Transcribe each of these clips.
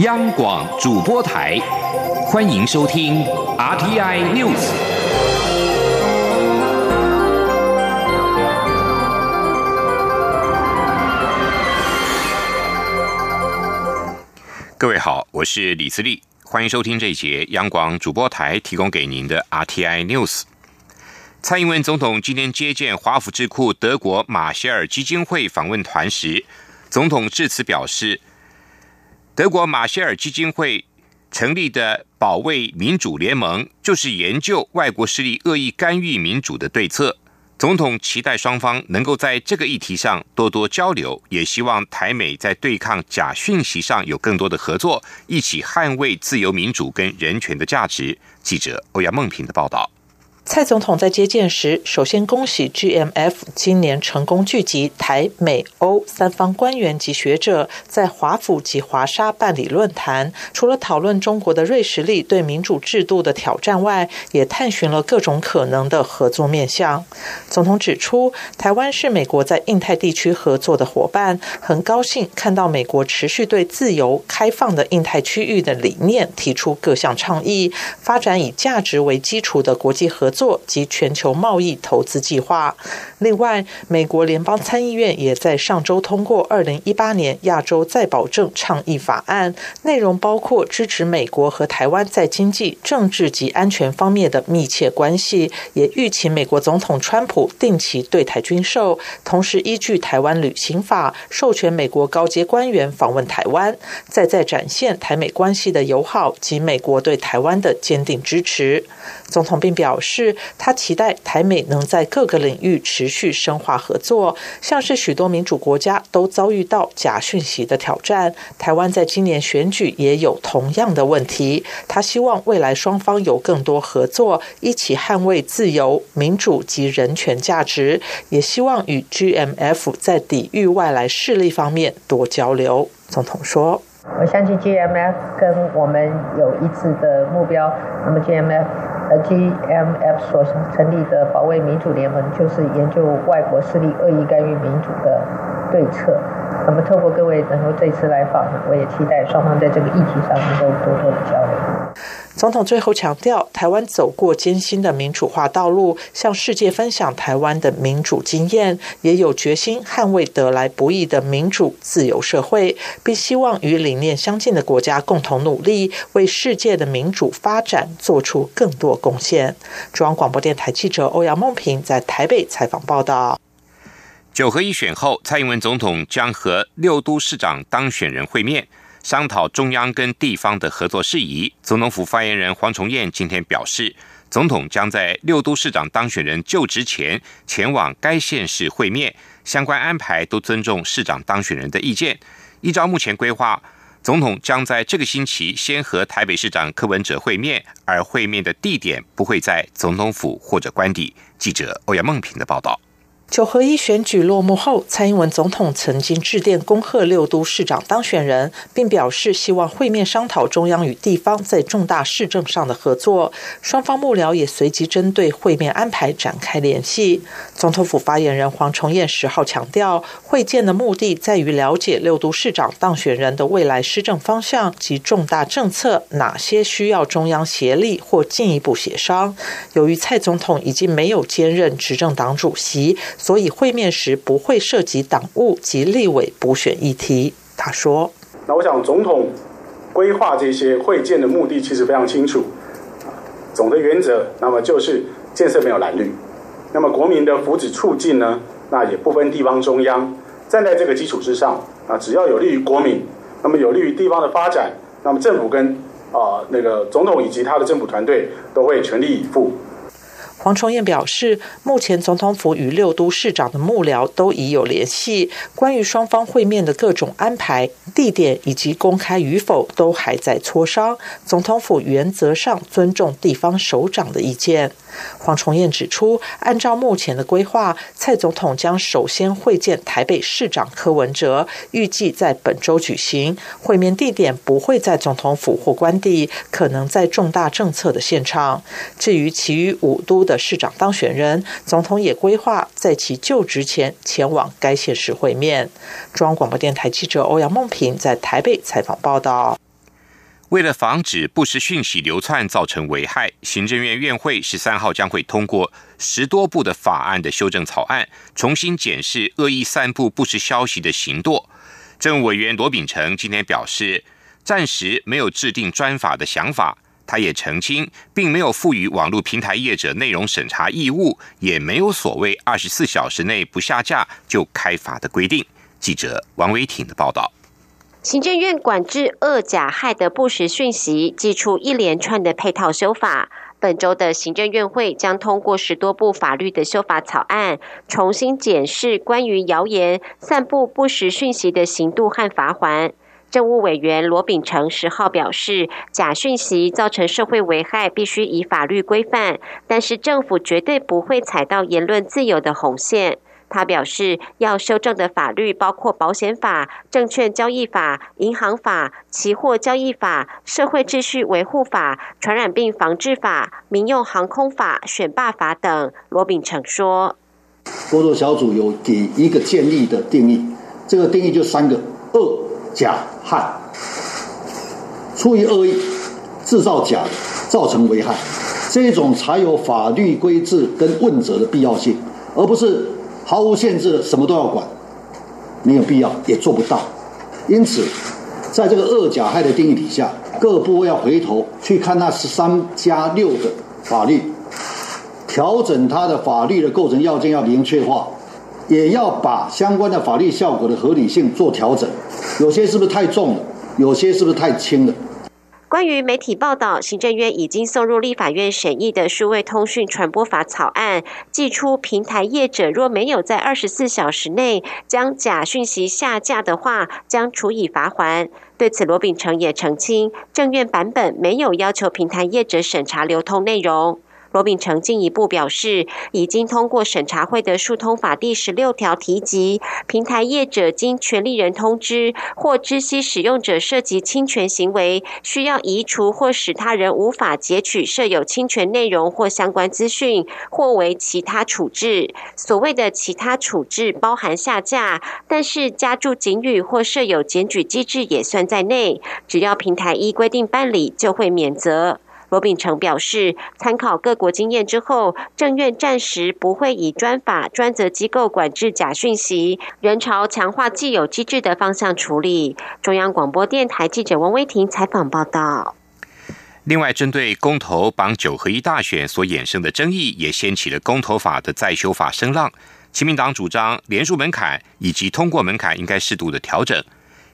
央广主播台，欢迎收听 RTI News。各位好，我是李思利，欢迎收听这一节央广主播台提供给您的 RTI News。蔡英文总统今天接见华府智库德国马歇尔基金会访问团时，总统致辞表示。德国马歇尔基金会成立的保卫民主联盟，就是研究外国势力恶意干预民主的对策。总统期待双方能够在这个议题上多多交流，也希望台美在对抗假讯息上有更多的合作，一起捍卫自由民主跟人权的价值。记者欧阳梦平的报道。蔡总统在接见时，首先恭喜 GMF 今年成功聚集台、美、欧三方官员及学者，在华府及华沙办理论坛。除了讨论中国的瑞实力对民主制度的挑战外，也探寻了各种可能的合作面向。总统指出，台湾是美国在印太地区合作的伙伴，很高兴看到美国持续对自由开放的印太区域的理念提出各项倡议，发展以价值为基础的国际合作。作及全球贸易投资计划。另外，美国联邦参议院也在上周通过二零一八年亚洲再保证倡议法案，内容包括支持美国和台湾在经济、政治及安全方面的密切关系，也预请美国总统川普定期对台军售，同时依据台湾旅行法授权美国高阶官员访问台湾，再再展现台美关系的友好及美国对台湾的坚定支持。总统并表示。他期待台美能在各个领域持续深化合作，像是许多民主国家都遭遇到假讯息的挑战，台湾在今年选举也有同样的问题。他希望未来双方有更多合作，一起捍卫自由、民主及人权价值，也希望与 GMF 在抵御外来势力方面多交流。总统说：“我相信 GMF 跟我们有一致的目标，那么 GMF 呃。” GMF 所成立的保卫民主联盟，就是研究外国势力恶意干预民主的对策。那么，透过各位能够这次来访，我也期待双方在这个议题上能够多多的交流。总统最后强调，台湾走过艰辛的民主化道路，向世界分享台湾的民主经验，也有决心捍卫得来不易的民主自由社会，并希望与理念相近的国家共同努力，为世界的民主发展做出更多贡献。中央广播电台记者欧阳梦平在台北采访报道。九合一选后，蔡英文总统将和六都市长当选人会面。商讨中央跟地方的合作事宜。总统府发言人黄崇彦今天表示，总统将在六都市长当选人就职前前往该县市会面，相关安排都尊重市长当选人的意见。依照目前规划，总统将在这个星期先和台北市长柯文哲会面，而会面的地点不会在总统府或者官邸。记者欧阳梦平的报道。九合一选举落幕后，蔡英文总统曾经致电恭贺六都市长当选人，并表示希望会面商讨中央与地方在重大市政上的合作。双方幕僚也随即针对会面安排展开联系。总统府发言人黄崇彦十号强调，会见的目的在于了解六都市长当选人的未来施政方向及重大政策哪些需要中央协力或进一步协商。由于蔡总统已经没有兼任执政党主席。所以会面时不会涉及党务及立委补选议题。他说：“那我想总统规划这些会见的目的其实非常清楚，总的原则那么就是建设没有蓝绿，那么国民的福祉促进呢，那也不分地方中央，站在这个基础之上啊，只要有利于国民，那么有利于地方的发展，那么政府跟啊那个总统以及他的政府团队都会全力以赴。”黄崇彦表示，目前总统府与六都市长的幕僚都已有联系，关于双方会面的各种安排、地点以及公开与否，都还在磋商。总统府原则上尊重地方首长的意见。黄崇彦指出，按照目前的规划，蔡总统将首先会见台北市长柯文哲，预计在本周举行。会面地点不会在总统府或官邸，可能在重大政策的现场。至于其余五都的市长当选人，总统也规划在其就职前前往该县市会面。中央广播电台记者欧阳梦平在台北采访报道。为了防止不实讯息流窜造成危害，行政院院会十三号将会通过十多部的法案的修正草案，重新检视恶意散布不实消息的行动。政务委员罗秉成今天表示，暂时没有制定专法的想法。他也澄清，并没有赋予网络平台业者内容审查义务，也没有所谓二十四小时内不下架就开罚的规定。记者王维挺的报道。行政院管制恶假害的不实讯息，寄出一连串的配套修法。本周的行政院会将通过十多部法律的修法草案，重新检视关于谣言、散布不实讯息的刑度和罚还。政务委员罗秉成十号表示，假讯息造成社会危害，必须以法律规范，但是政府绝对不会踩到言论自由的红线。他表示，要修正的法律包括保险法、证券交易法、银行法、期货交易法、社会秩序维护法、传染病防治法、民用航空法、选罢法等。罗秉成说：“工作小组有给一个建立的定义，这个定义就三个：恶、假、害。出于恶意制造假，造成危害，这种才有法律规制跟问责的必要性，而不是。”毫无限制的什么都要管，没有必要，也做不到。因此，在这个恶甲害的定义底下，各部位要回头去看那十三加六的法律，调整它的法律的构成要件要明确化，也要把相关的法律效果的合理性做调整。有些是不是太重了？有些是不是太轻了？关于媒体报道，行政院已经送入立法院审议的数位通讯传播法草案，寄出平台业者若没有在二十四小时内将假讯息下架的话，将处以罚还。对此，罗秉成也澄清，政院版本没有要求平台业者审查流通内容。罗秉成进一步表示，已经通过审查会的疏通法第十六条提及，平台业者经权利人通知或知悉使用者涉及侵权行为，需要移除或使他人无法截取设有侵权内容或相关资讯，或为其他处置。所谓的其他处置包含下架，但是加注警语或设有检举机制也算在内。只要平台依规定办理，就会免责。罗秉成表示，参考各国经验之后，政院暂时不会以专法专责机构管制假讯息，仍朝强化既有机制的方向处理。中央广播电台记者王威婷采访报道。另外，针对公投绑九合一大选所衍生的争议，也掀起了公投法的再修法声浪。亲民党主张连署门槛以及通过门槛应该适度的调整。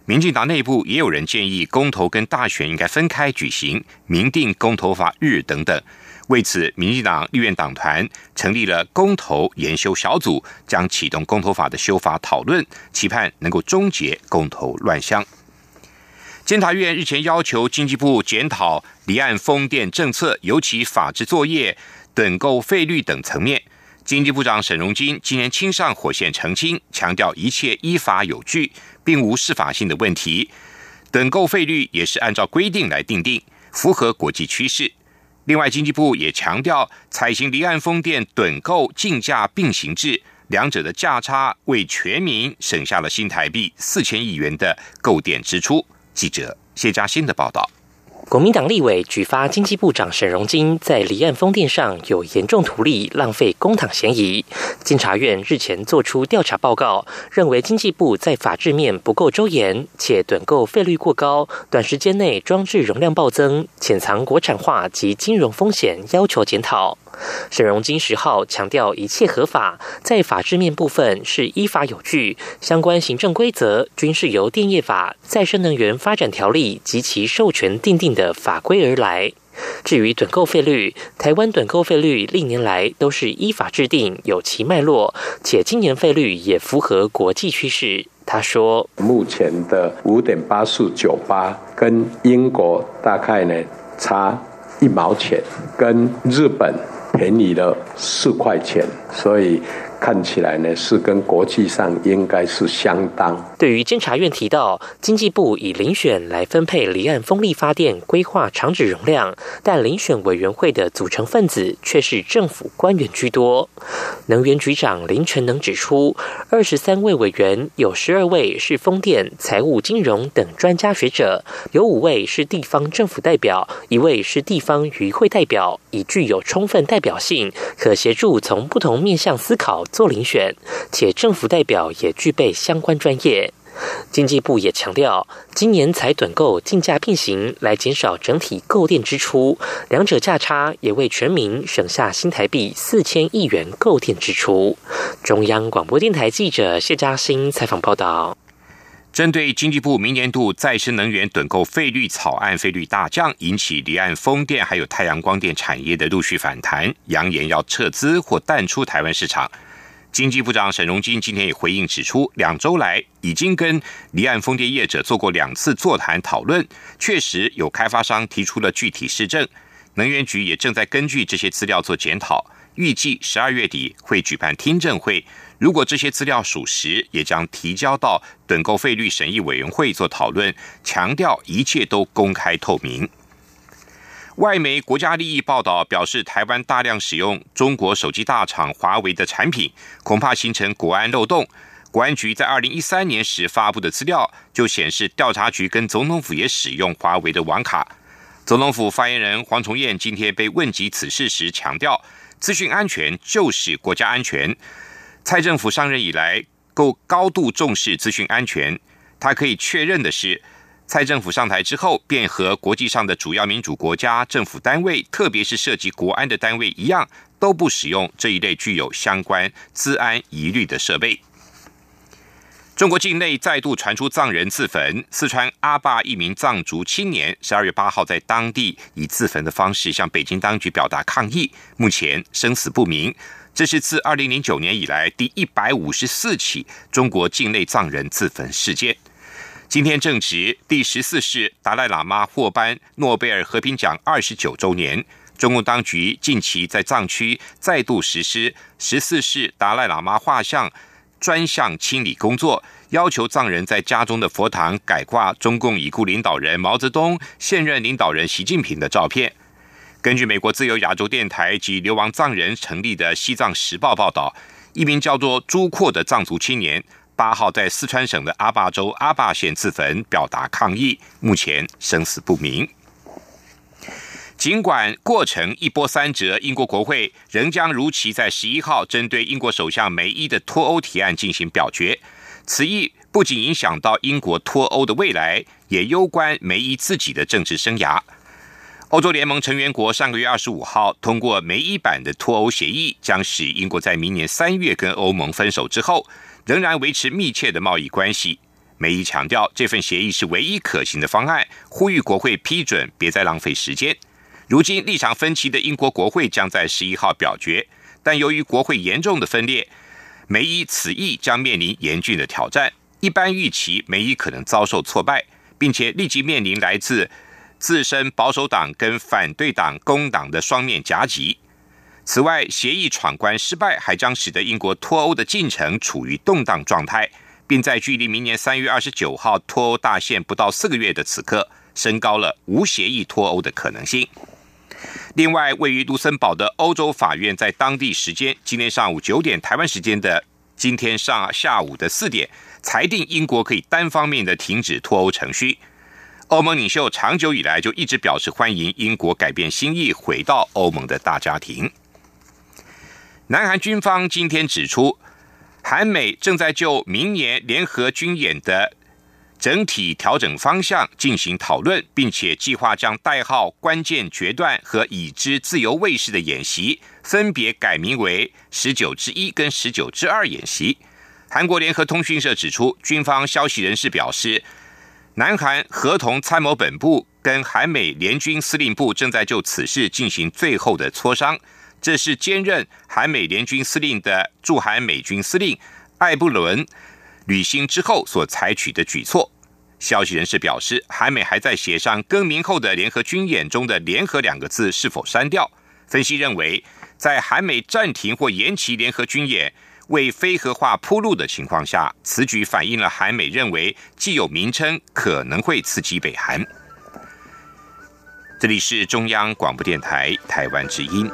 民进党内部也有人建议，公投跟大选应该分开举行，明定公投法日等等。为此，民进党立院党团成立了公投研修小组，将启动公投法的修法讨论，期盼能够终结公投乱象。监察院日前要求经济部检讨离岸风电政策，尤其法制作业、趸购费率等层面。经济部长沈荣金今年亲上火线澄清，强调一切依法有据。并无司法性的问题，趸购费率也是按照规定来定定，符合国际趋势。另外，经济部也强调，采行离岸风电趸购竞价并行制，两者的价差为全民省下了新台币四千亿元的购电支出。记者谢嘉欣的报道。国民党立委举发经济部长沈荣金在离岸风电上有严重图利、浪费公帑嫌疑。监察院日前作出调查报告，认为经济部在法制面不够周延，且短购费率过高，短时间内装置容量暴增，潜藏国产化及金融风险，要求检讨。沈荣金十号强调，一切合法，在法制面部分是依法有据，相关行政规则均是由电业法、再生能源发展条例及其授权订定的法规而来。至于趸购费率，台湾趸购费率历年来都是依法制定，有其脉络，且今年费率也符合国际趋势。他说，目前的五点八四九八跟英国大概呢差一毛钱，跟日本。便宜了四块钱，所以看起来呢是跟国际上应该是相当。对于监察院提到，经济部以遴选来分配离岸风力发电规划厂址容量，但遴选委员会的组成分子却是政府官员居多。能源局长林全能指出，二十三位委员有十二位是风电、财务、金融等专家学者，有五位是地方政府代表，一位是地方渔会代表，已具有充分代表性，可协助从不同面向思考。做遴选，且政府代表也具备相关专业。经济部也强调，今年才短购竞价并行，来减少整体购电支出，两者价差也为全民省下新台币四千亿元购电支出。中央广播电台记者谢嘉欣采访报道。针对经济部明年度再生能源趸购费率草案费率大降，引起离岸风电还有太阳光电产业的陆续反弹，扬言要撤资或淡出台湾市场。经济部长沈荣金今天也回应指出，两周来已经跟离岸风电业者做过两次座谈讨论，确实有开发商提出了具体施政，能源局也正在根据这些资料做检讨，预计十二月底会举办听证会，如果这些资料属实，也将提交到趸购费率审议委员会做讨论，强调一切都公开透明。外媒国家利益报道表示，台湾大量使用中国手机大厂华为的产品，恐怕形成国安漏洞。国安局在二零一三年时发布的资料就显示，调查局跟总统府也使用华为的网卡。总统府发言人黄崇彦今天被问及此事时强调，资讯安全就是国家安全。蔡政府上任以来，够高度重视资讯安全。他可以确认的是。蔡政府上台之后，便和国际上的主要民主国家政府单位，特别是涉及国安的单位一样，都不使用这一类具有相关资安疑虑的设备。中国境内再度传出藏人自焚，四川阿坝一名藏族青年十二月八号在当地以自焚的方式向北京当局表达抗议，目前生死不明。这是自二零零九年以来第一百五十四起中国境内藏人自焚事件。今天正值第十四世达赖喇嘛获颁诺贝尔和平奖二十九周年，中共当局近期在藏区再度实施十四世达赖喇嘛画像专项清理工作，要求藏人在家中的佛堂改挂中共已故领导人毛泽东、现任领导人习近平的照片。根据美国自由亚洲电台及流亡藏人成立的《西藏时报》报道，一名叫做朱阔的藏族青年。八号在四川省的阿坝州阿坝县自焚，表达抗议，目前生死不明。尽管过程一波三折，英国国会仍将如期在十一号针对英国首相梅伊的脱欧提案进行表决。此役不仅影响到英国脱欧的未来，也攸关梅伊自己的政治生涯。欧洲联盟成员国上个月二十五号通过梅伊版的脱欧协议，将使英国在明年三月跟欧盟分手之后。仍然维持密切的贸易关系。梅伊强调，这份协议是唯一可行的方案，呼吁国会批准，别再浪费时间。如今立场分歧的英国国会将在十一号表决，但由于国会严重的分裂，梅伊此役将面临严峻的挑战。一般预期，梅伊可能遭受挫败，并且立即面临来自自身保守党跟反对党工党的双面夹击。此外，协议闯关失败，还将使得英国脱欧的进程处于动荡状态，并在距离明年三月二十九号脱欧大限不到四个月的此刻，升高了无协议脱欧的可能性。另外，位于卢森堡的欧洲法院在当地时间今天上午九点（台湾时间的今天上下午的四点）裁定，英国可以单方面的停止脱欧程序。欧盟领袖长久以来就一直表示欢迎英国改变心意，回到欧盟的大家庭。南韩军方今天指出，韩美正在就明年联合军演的整体调整方向进行讨论，并且计划将代号“关键决断”和“已知自由卫士”的演习分别改名为“十九之一”跟“十九之二”演习。韩国联合通讯社指出，军方消息人士表示，南韩合同参谋本部跟韩美联军司令部正在就此事进行最后的磋商。这是兼任韩美联军司令的驻韩美军司令艾布伦履新之后所采取的举措。消息人士表示，韩美还在协商更名后的联合军演中的“联合”两个字是否删掉。分析认为，在韩美暂停或延期联合军演，为非核化铺路的情况下，此举反映了韩美认为既有名称可能会刺激北韩。这里是中央广播电台台湾之音。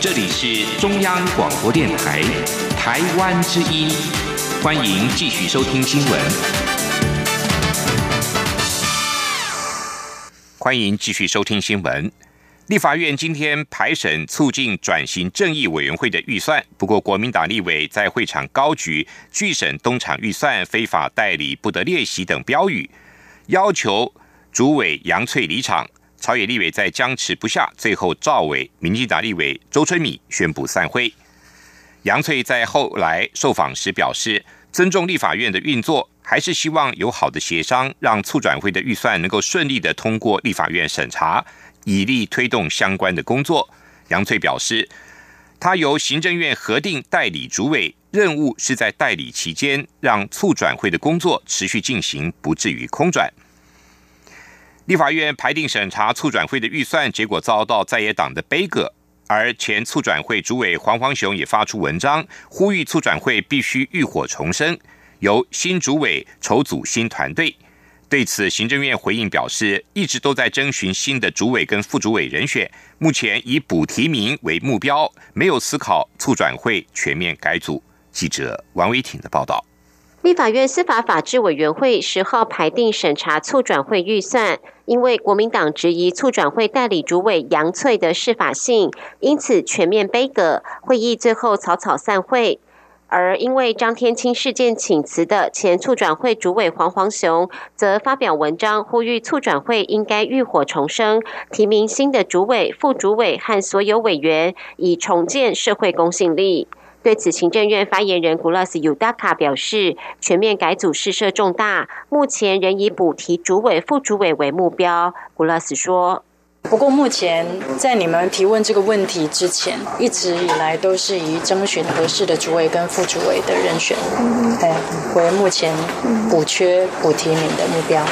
这里是中央广播电台台湾之音，欢迎继续收听新闻。欢迎继续收听新闻。立法院今天排审促进转型正义委员会的预算，不过国民党立委在会场高举“拒审东厂预算、非法代理不得列席”等标语，要求主委杨翠离场。朝野立委在僵持不下，最后赵伟、民进党立委周春米宣布散会。杨翠在后来受访时表示，尊重立法院的运作，还是希望有好的协商，让促转会的预算能够顺利的通过立法院审查，以利推动相关的工作。杨翠表示，他由行政院核定代理主委，任务是在代理期间让促转会的工作持续进行，不至于空转。立法院排定审查促转会的预算，结果遭到在野党的悲歌。而前促转会主委黄黄雄也发出文章，呼吁促转会必须浴火重生，由新主委筹组新团队。对此，行政院回应表示，一直都在征询新的主委跟副主委人选，目前以补提名为目标，没有思考促转会全面改组。记者王维挺的报道。立法院司法法制委员会十号排定审查促转会预算，因为国民党质疑促转会代理主委杨翠的适法性，因此全面杯葛，会议最后草草散会。而因为张天青事件请辞的前促转会主委黄黄雄，则发表文章呼吁促转会应该浴火重生，提名新的主委、副主委和所有委员，以重建社会公信力。对此，行政院发言人古拉斯尤达卡表示，全面改组事涉重大，目前仍以补提主委、副主委为目标。古拉斯说：“不过，目前在你们提问这个问题之前，一直以来都是以征询合适的主委跟副主委的人选，哎，为目前补缺补提名的目标。”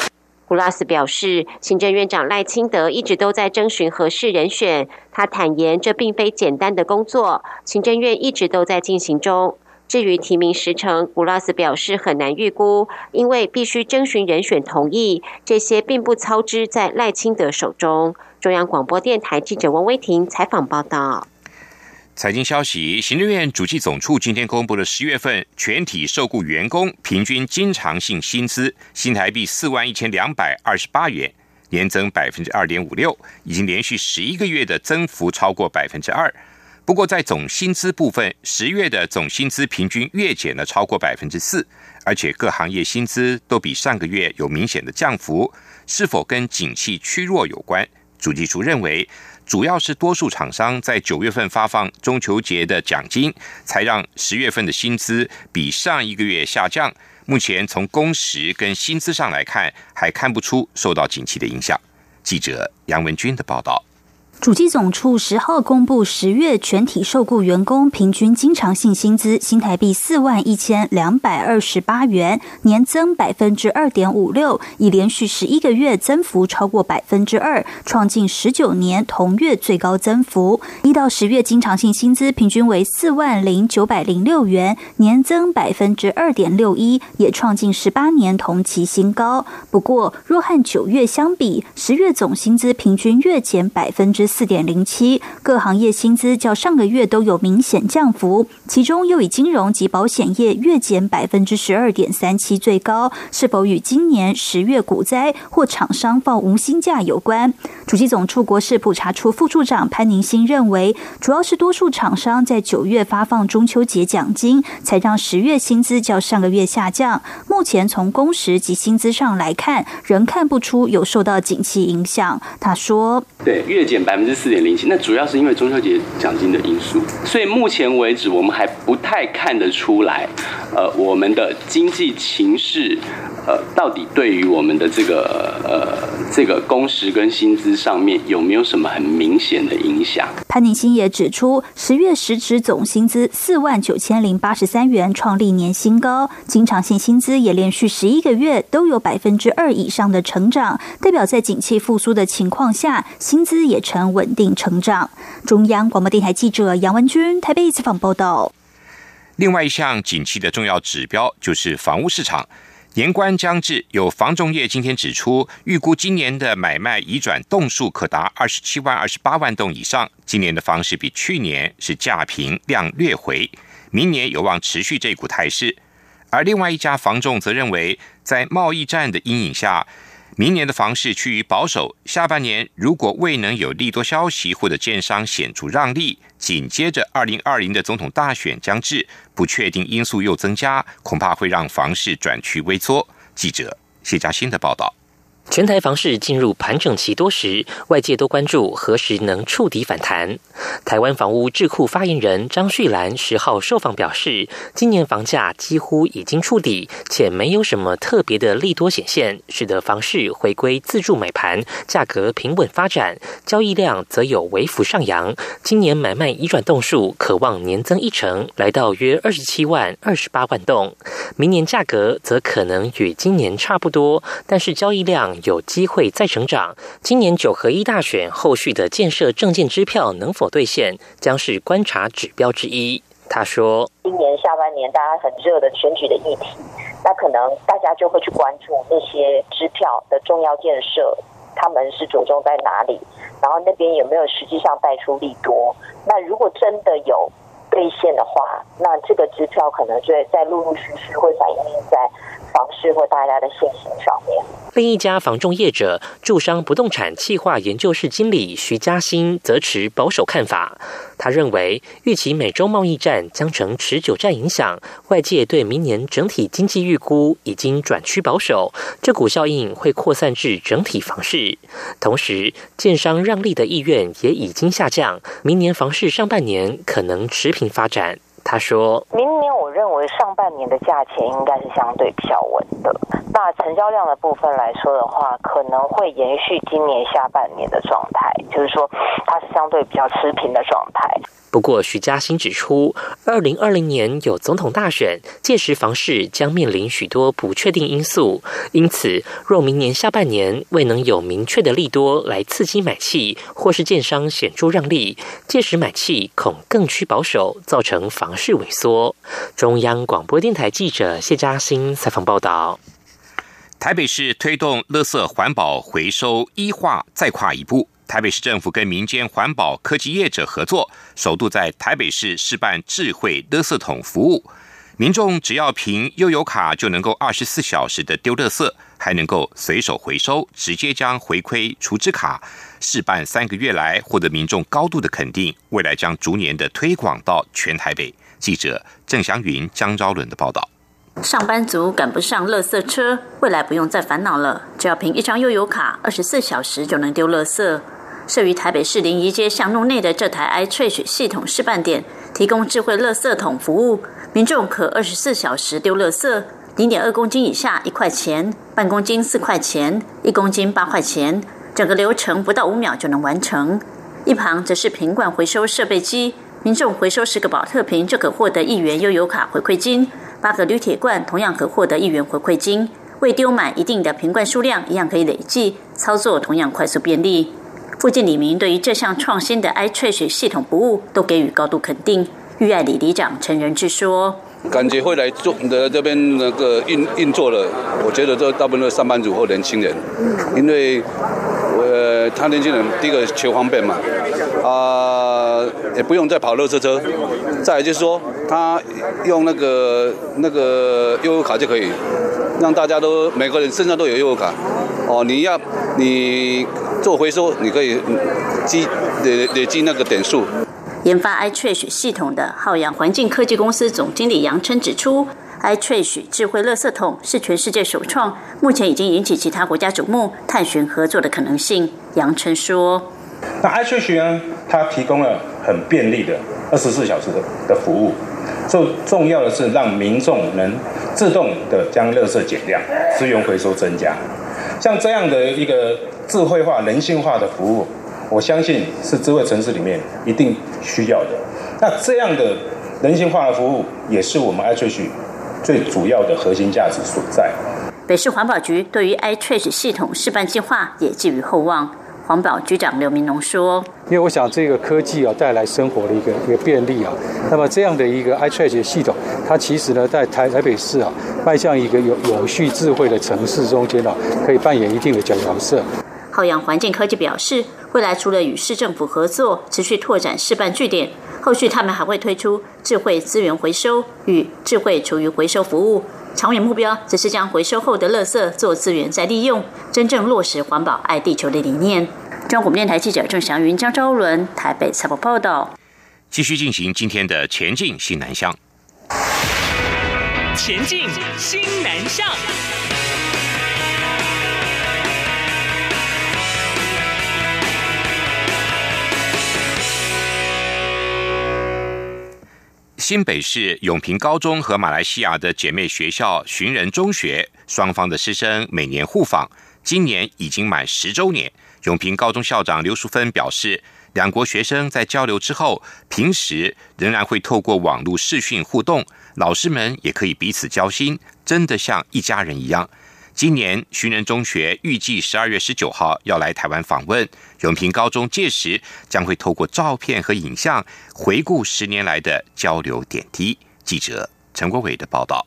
古拉斯表示，行政院长赖清德一直都在征询合适人选。他坦言，这并非简单的工作，行政院一直都在进行中。至于提名时程，古拉斯表示很难预估，因为必须征询人选同意，这些并不操之在赖清德手中。中央广播电台记者王威婷采访报道。财经消息，行政院主计总处今天公布了十月份全体受雇员工平均经常性薪资新台币四万一千两百二十八元，年增百分之二点五六，已经连续十一个月的增幅超过百分之二。不过，在总薪资部分，十月的总薪资平均月减了超过百分之四，而且各行业薪资都比上个月有明显的降幅，是否跟景气趋弱有关？主计处认为。主要是多数厂商在九月份发放中秋节的奖金，才让十月份的薪资比上一个月下降。目前从工时跟薪资上来看，还看不出受到景气的影响。记者杨文军的报道。主机总处十号公布十月全体受雇员工平均经常性薪资新台币四万一千两百二十八元，年增百分之二点五六，已连续十一个月增幅超过百分之二，创近十九年同月最高增幅。一到十月经常性薪资平均为四万零九百零六元，年增百分之二点六一，也创近十八年同期新高。不过，若和九月相比，十月总薪资平均月减百分之。四点零七，各行业薪资较上个月都有明显降幅，其中又以金融及保险业月减百分之十二点三七最高，是否与今年十月股灾或厂商放无薪假有关？主机总处国事普查处副处长潘宁新认为，主要是多数厂商在九月发放中秋节奖金，才让十月薪资较上个月下降。目前从工时及薪资上来看，仍看不出有受到景气影响。他说：“对，月减百百分之四点零七，那主要是因为中秋节奖金的因素，所以目前为止我们还不太看得出来，呃，我们的经济情势。呃，到底对于我们的这个呃这个工时跟薪资上面有没有什么很明显的影响？潘宁新也指出，十月实职总薪资四万九千零八十三元，创历年新高，经常性薪资也连续十一个月都有百分之二以上的成长，代表在景气复苏的情况下，薪资也成稳定成长。中央广播电台记者杨文君台北采访报道。另外一项景气的重要指标就是房屋市场。年关将至，有房仲业今天指出，预估今年的买卖移转栋数可达二十七万、二十八万栋以上。今年的房市比去年是价平量略回，明年有望持续这股态势。而另外一家房仲则认为，在贸易战的阴影下。明年的房市趋于保守，下半年如果未能有利多消息或者建商显著让利，紧接着二零二零的总统大选将至，不确定因素又增加，恐怕会让房市转趋微缩。记者谢佳欣的报道。全台房市进入盘整期多时，外界都关注何时能触底反弹。台湾房屋智库发言人张旭兰十号受访表示，今年房价几乎已经触底，且没有什么特别的利多显现，使得房市回归自助买盘，价格平稳发展，交易量则有微幅上扬。今年买卖移转栋数可望年增一成，来到约二十七万、二十八万栋。明年价格则可能与今年差不多，但是交易量。有机会再成长。今年九合一大选后续的建设证件支票能否兑现，将是观察指标之一。他说：“今年下半年大家很热的选举的议题，那可能大家就会去关注那些支票的重要建设，他们是着重在哪里，然后那边有没有实际上带出利多。那如果真的有兑现的话，那这个支票可能就会在陆陆续续会反映在。”房市或大家的信心上面。另一家房仲业者住商不动产企划研究室经理徐嘉欣则持保守看法。他认为，预期美洲贸易战将成持久战影响，外界对明年整体经济预估已经转趋保守，这股效应会扩散至整体房市。同时，建商让利的意愿也已经下降，明年房市上半年可能持平发展。他说：“明年我认为上半年的价钱应该是相对比较稳的。那成交量的部分来说的话，可能会延续今年下半年的状态，就是说它是相对比较持平的状态。”不过，徐嘉欣指出，二零二零年有总统大选，届时房市将面临许多不确定因素。因此，若明年下半年未能有明确的利多来刺激买气，或是建商显著让利，届时买气恐更趋保守，造成房市萎缩。中央广播电台记者谢嘉欣采访报道。台北市推动垃圾环保回收一化，再跨一步。台北市政府跟民间环保科技业者合作，首度在台北市试办智慧垃圾桶服务。民众只要凭悠游卡就能够二十四小时的丢垃圾，还能够随手回收，直接将回馈储值卡。试办三个月来，获得民众高度的肯定，未来将逐年的推广到全台北。记者郑祥云、江昭伦的报道。上班族赶不上垃圾车，未来不用再烦恼了，只要凭一张悠游卡，二十四小时就能丢垃圾。设于台北市临沂街巷弄内的这台 iTrash 系统示范点，提供智慧垃圾桶服务，民众可二十四小时丢垃圾，零点二公斤以下一块钱，半公斤四块钱，一公斤八块钱，整个流程不到五秒就能完成。一旁则是瓶罐回收设备机，民众回收十个保特瓶就可获得一元悠游卡回馈金，八个铝铁罐同样可获得一元回馈金，未丢满一定的瓶罐数量一样可以累计，操作同样快速便利。附近里民对于这项创新的 iTrash 系统服务都给予高度肯定。玉爱里里长陈仁志说：“感觉会来做的这边那个运运作了，我觉得这大部分都是上班族或年轻人，因为呃，他年轻人第一个求方便嘛，啊，也不用再跑热车车。再就是说，他用那个那个悠游卡就可以，让大家都每个人身上都有悠游卡。哦，你要你。”做回收，你可以积累累积那个点数。研发 iTrash 系统的浩洋环境科技公司总经理杨琛指出，iTrash 智慧垃圾桶是全世界首创，目前已经引起其他国家瞩目，探寻合作的可能性。杨琛说：“那 iTrash 呢，它提供了很便利的二十四小时的的服务。最重要的是让民众能自动的将垃圾减量，资源回收增加。像这样的一个智慧化、人性化的服务，我相信是智慧城市里面一定需要的。那这样的人性化的服务，也是我们 iTrash 最主要的核心价值所在。北市环保局对于 iTrash 系统示范计划也寄予厚望。环保局长刘明龙说：“因为我想这个科技啊带来生活的一个一个便利啊，那么这样的一个 iTrash 系统，它其实呢在台台北市啊迈向一个有有序智慧的城市中间啊，可以扮演一定的角色。”浩洋环境科技表示，未来除了与市政府合作，持续拓展示范据点，后续他们还会推出智慧资源回收与智慧厨余回收服务。长远目标则是将回收后的垃圾做资源再利用，真正落实环保爱地球的理念。中国电台记者郑祥云、张昭伦台北采访报道。继续进行今天的前进新南向。前进新南向。新北市永平高中和马来西亚的姐妹学校寻人中学，双方的师生每年互访，今年已经满十周年。永平高中校长刘淑芬表示，两国学生在交流之后，平时仍然会透过网络视讯互动，老师们也可以彼此交心，真的像一家人一样。今年徐仁中学预计十二月十九号要来台湾访问，永平高中届时将会透过照片和影像回顾十年来的交流点滴。记者陈国伟的报道。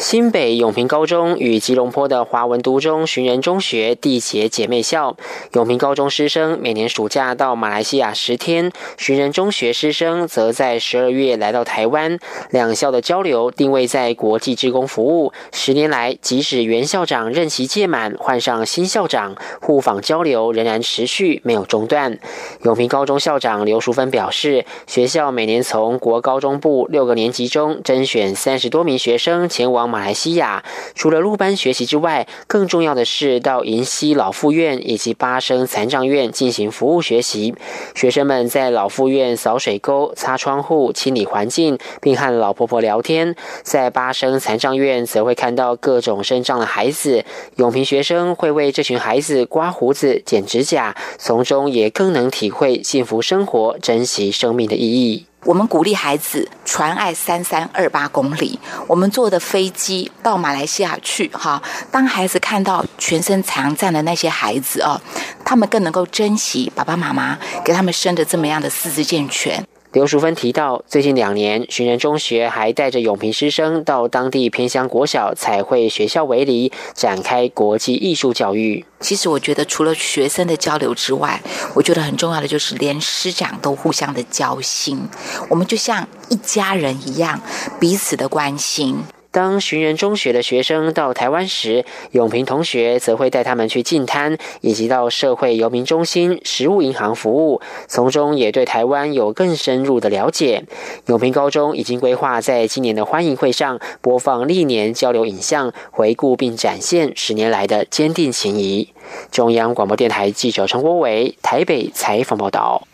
新北永平高中与吉隆坡的华文都中寻人中学缔结姐妹校。永平高中师生每年暑假到马来西亚十天，寻人中学师生则在十二月来到台湾。两校的交流定位在国际职工服务。十年来，即使原校长任期届满，换上新校长，互访交流仍然持续，没有中断。永平高中校长刘淑芬表示，学校每年从国高中部六个年级中甄选三十多名学生前往。马来西亚除了入班学习之外，更重要的是到银溪老附院以及巴生残障院进行服务学习。学生们在老附院扫水沟、擦窗户、清理环境，并和老婆婆聊天；在巴生残障院则会看到各种身障的孩子。永平学生会为这群孩子刮胡子、剪指甲，从中也更能体会幸福生活、珍惜生命的意义。我们鼓励孩子传爱三三二八公里。我们坐的飞机到马来西亚去，哈。当孩子看到全身残障的那些孩子哦，他们更能够珍惜爸爸妈妈给他们生的这么样的四肢健全。刘淑芬提到，最近两年，寻人中学还带着永平师生到当地偏乡国小彩绘学校为例，展开国际艺术教育。其实，我觉得除了学生的交流之外，我觉得很重要的就是连师长都互相的交心，我们就像一家人一样，彼此的关心。当寻人中学的学生到台湾时，永平同学则会带他们去进滩，以及到社会游民中心、食物银行服务，从中也对台湾有更深入的了解。永平高中已经规划在今年的欢迎会上播放历年交流影像，回顾并展现十年来的坚定情谊。中央广播电台记者陈国伟台北采访报道。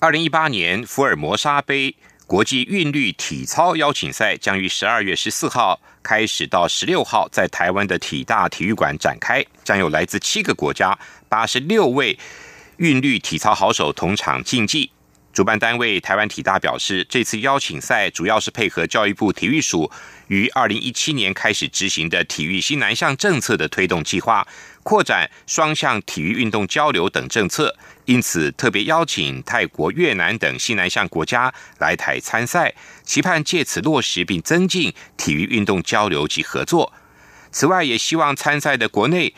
二零一八年福尔摩沙杯。国际韵律体操邀请赛将于十二月十四号开始，到十六号在台湾的体大体育馆展开，将有来自七个国家八十六位韵律体操好手同场竞技。主办单位台湾体大表示，这次邀请赛主要是配合教育部体育署于二零一七年开始执行的体育新南向政策的推动计划，扩展双向体育运动交流等政策，因此特别邀请泰国、越南等西南向国家来台参赛，期盼借此落实并增进体育运动交流及合作。此外，也希望参赛的国内。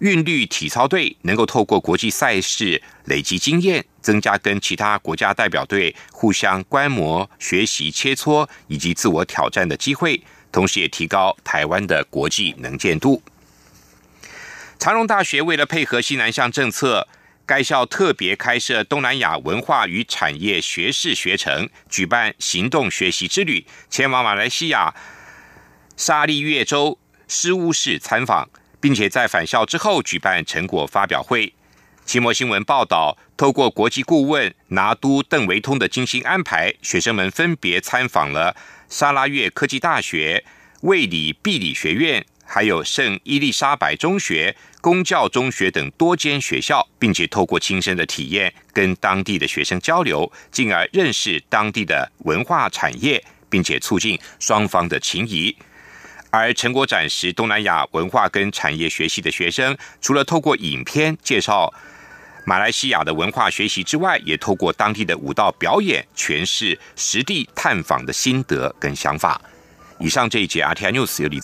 韵律体操队能够透过国际赛事累积经验，增加跟其他国家代表队互相观摩、学习、切磋以及自我挑战的机会，同时也提高台湾的国际能见度。长荣大学为了配合西南向政策，该校特别开设东南亚文化与产业学士学程，举办行动学习之旅，前往马来西亚沙利越州施乌市参访。并且在返校之后举办成果发表会。期末新闻报道，透过国际顾问拿督邓维通的精心安排，学生们分别参访了沙拉越科技大学、卫理毕理学院，还有圣伊丽莎白中学、公教中学等多间学校，并且透过亲身的体验，跟当地的学生交流，进而认识当地的文化产业，并且促进双方的情谊。而成果展示东南亚文化跟产业学习的学生，除了透过影片介绍马来西亚的文化学习之外，也透过当地的舞蹈表演诠释实地探访的心得跟想法。以上这一节 RTI News 由李。